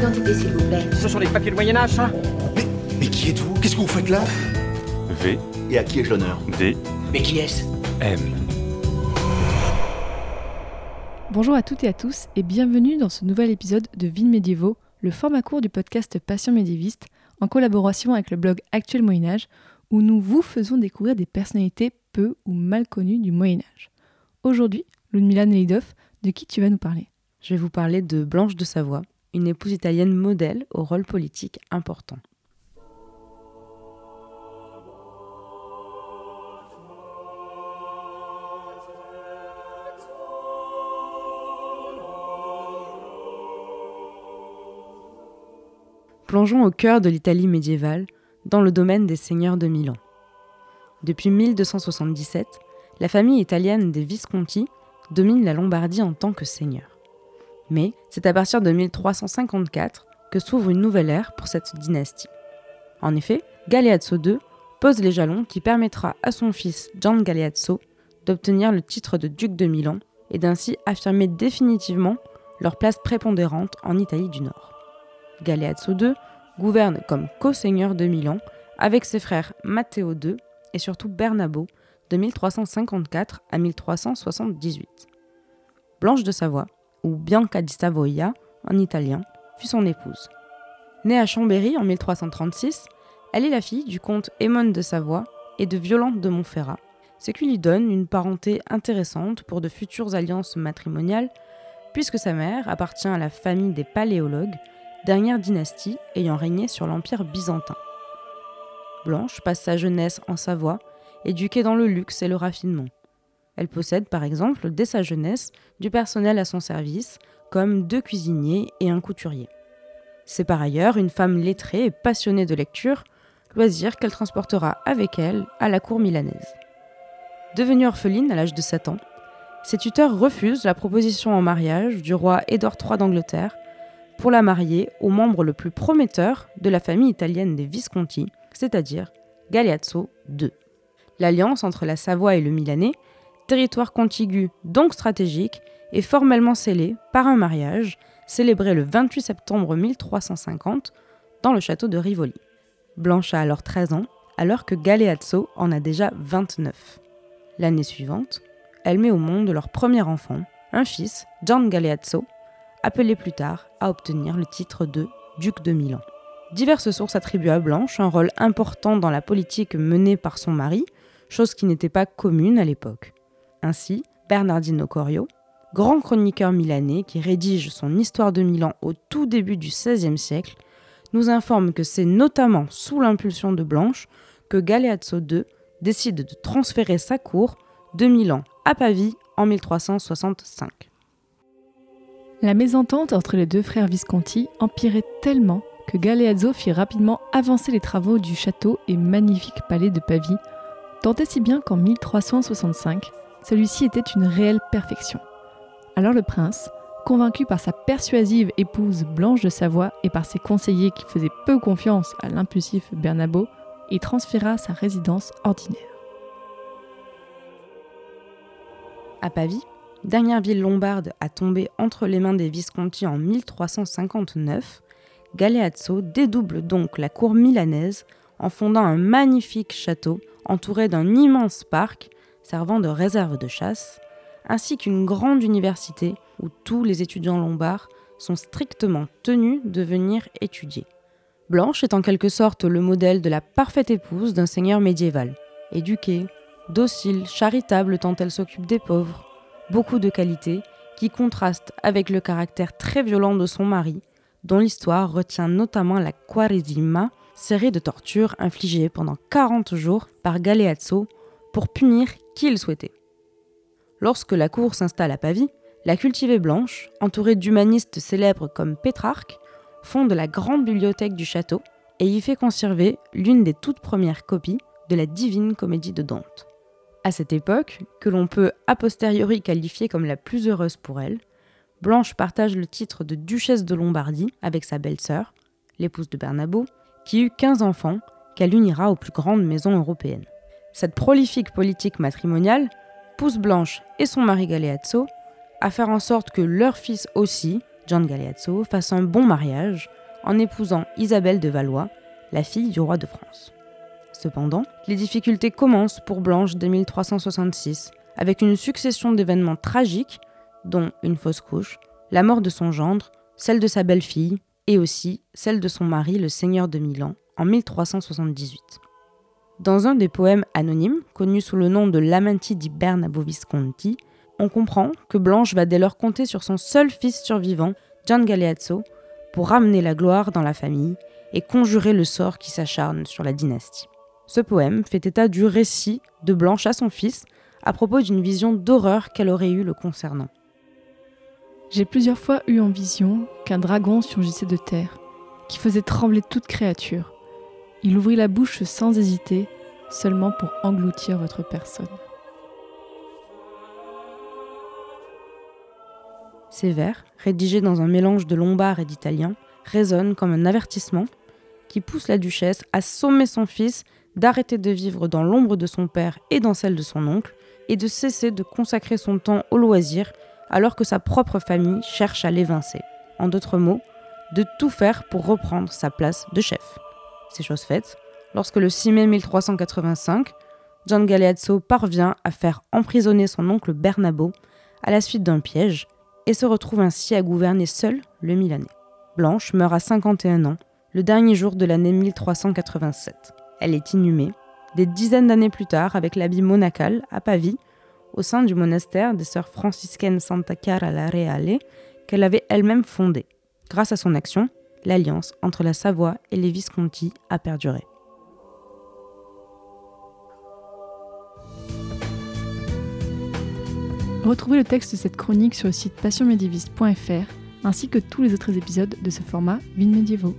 d'identité, s'il vous plaît. Ce sont des papiers de Moyen-Âge, ça. Mais, mais qui êtes-vous? Qu'est-ce que vous faites là? V, Et à qui ai-je l'honneur? D, Mais qui est-ce? M. Bonjour à toutes et à tous et bienvenue dans ce nouvel épisode de Ville médiévaux, le format court du podcast Passion médiéviste, en collaboration avec le blog Actuel Moyen Âge, où nous vous faisons découvrir des personnalités peu ou mal connues du Moyen Âge. Aujourd'hui, Ludmila Nelidov, de qui tu vas nous parler? Je vais vous parler de Blanche de Savoie, une épouse italienne modèle au rôle politique important. Plongeons au cœur de l'Italie médiévale, dans le domaine des seigneurs de Milan. Depuis 1277, la famille italienne des Visconti domine la Lombardie en tant que seigneur. Mais c'est à partir de 1354 que s'ouvre une nouvelle ère pour cette dynastie. En effet, Galeazzo II pose les jalons qui permettra à son fils Gian Galeazzo d'obtenir le titre de duc de Milan et d'ainsi affirmer définitivement leur place prépondérante en Italie du Nord. Galeazzo II gouverne comme co-seigneur de Milan avec ses frères Matteo II et surtout Bernabo de 1354 à 1378. Blanche de Savoie, ou Bianca di Savoia en italien, fut son épouse. Née à Chambéry en 1336, elle est la fille du comte Aymon de Savoie et de Violante de Montferrat, ce qui lui donne une parenté intéressante pour de futures alliances matrimoniales, puisque sa mère appartient à la famille des Paléologues, dernière dynastie ayant régné sur l'Empire byzantin. Blanche passe sa jeunesse en Savoie, éduquée dans le luxe et le raffinement. Elle possède par exemple dès sa jeunesse du personnel à son service, comme deux cuisiniers et un couturier. C'est par ailleurs une femme lettrée et passionnée de lecture, loisir qu'elle transportera avec elle à la cour milanaise. Devenue orpheline à l'âge de 7 ans, ses tuteurs refusent la proposition en mariage du roi Édouard III d'Angleterre pour la marier au membre le plus prometteur de la famille italienne des Visconti, c'est-à-dire Galeazzo II. L'alliance entre la Savoie et le Milanais, territoire contigu donc stratégique, est formellement scellée par un mariage célébré le 28 septembre 1350 dans le château de Rivoli. Blanche a alors 13 ans, alors que Galeazzo en a déjà 29. L'année suivante, elle met au monde leur premier enfant, un fils, Gian Galeazzo, appelé plus tard à obtenir le titre de duc de Milan. Diverses sources attribuent à Blanche un rôle important dans la politique menée par son mari, chose qui n'était pas commune à l'époque. Ainsi, Bernardino Corio, grand chroniqueur milanais qui rédige son Histoire de Milan au tout début du XVIe siècle, nous informe que c'est notamment sous l'impulsion de Blanche que Galeazzo II décide de transférer sa cour de Milan à Pavie en 1365. La mésentente entre les deux frères Visconti empirait tellement que Galeazzo fit rapidement avancer les travaux du château et magnifique palais de Pavie, tant et si bien qu'en 1365, celui-ci était une réelle perfection. Alors le prince, convaincu par sa persuasive épouse Blanche de Savoie et par ses conseillers qui faisaient peu confiance à l'impulsif Bernabo, y transféra sa résidence ordinaire. À Pavie, dernière ville lombarde à tomber entre les mains des Visconti en 1359, Galeazzo dédouble donc la cour milanaise en fondant un magnifique château entouré d'un immense parc servant de réserve de chasse, ainsi qu'une grande université où tous les étudiants lombards sont strictement tenus de venir étudier. Blanche est en quelque sorte le modèle de la parfaite épouse d'un seigneur médiéval, éduquée, docile, charitable tant elle s'occupe des pauvres, beaucoup de qualités qui contrastent avec le caractère très violent de son mari, dont l'histoire retient notamment la Quaresima, série de tortures infligées pendant 40 jours par Galeazzo pour punir qui il souhaitait. Lorsque la cour s'installe à Pavie, la cultivée Blanche, entourée d'humanistes célèbres comme Pétrarque, fonde la grande bibliothèque du château et y fait conserver l'une des toutes premières copies de la Divine Comédie de Dante. À cette époque, que l'on peut a posteriori qualifier comme la plus heureuse pour elle, Blanche partage le titre de duchesse de Lombardie avec sa belle-sœur, l'épouse de Bernabo, qui eut 15 enfants qu'elle unira aux plus grandes maisons européennes. Cette prolifique politique matrimoniale pousse Blanche et son mari Galeazzo à faire en sorte que leur fils aussi, Gian Galeazzo fasse un bon mariage en épousant Isabelle de Valois, la fille du roi de France. Cependant, les difficultés commencent pour Blanche dès 1366, avec une succession d'événements tragiques, dont une fausse couche, la mort de son gendre, celle de sa belle-fille, et aussi celle de son mari, le seigneur de Milan, en 1378. Dans un des poèmes anonymes, connu sous le nom de Lamanti di Bernabo Visconti, on comprend que Blanche va dès lors compter sur son seul fils survivant, Gian Galeazzo, pour ramener la gloire dans la famille et conjurer le sort qui s'acharne sur la dynastie. Ce poème fait état du récit de Blanche à son fils à propos d'une vision d'horreur qu'elle aurait eue le concernant. J'ai plusieurs fois eu en vision qu'un dragon surgissait de terre, qui faisait trembler toute créature. Il ouvrit la bouche sans hésiter, seulement pour engloutir votre personne. Ces vers, rédigés dans un mélange de lombard et d'italien, résonnent comme un avertissement qui pousse la duchesse à sommer son fils d'arrêter de vivre dans l'ombre de son père et dans celle de son oncle, et de cesser de consacrer son temps au loisir alors que sa propre famille cherche à l'évincer. En d'autres mots, de tout faire pour reprendre sa place de chef. C'est chose faite, lorsque le 6 mai 1385, Gian Galeazzo parvient à faire emprisonner son oncle Bernabo à la suite d'un piège et se retrouve ainsi à gouverner seul le Milanais. Blanche meurt à 51 ans, le dernier jour de l'année 1387. Elle est inhumée, des dizaines d'années plus tard, avec l'habit monacal à Pavie, au sein du monastère des sœurs franciscaines Santa Chiara la Reale, qu'elle avait elle-même fondé. Grâce à son action, l'alliance entre la Savoie et les Visconti a perduré. Retrouvez le texte de cette chronique sur le site passionmédiéviste.fr ainsi que tous les autres épisodes de ce format Vines médiévaux.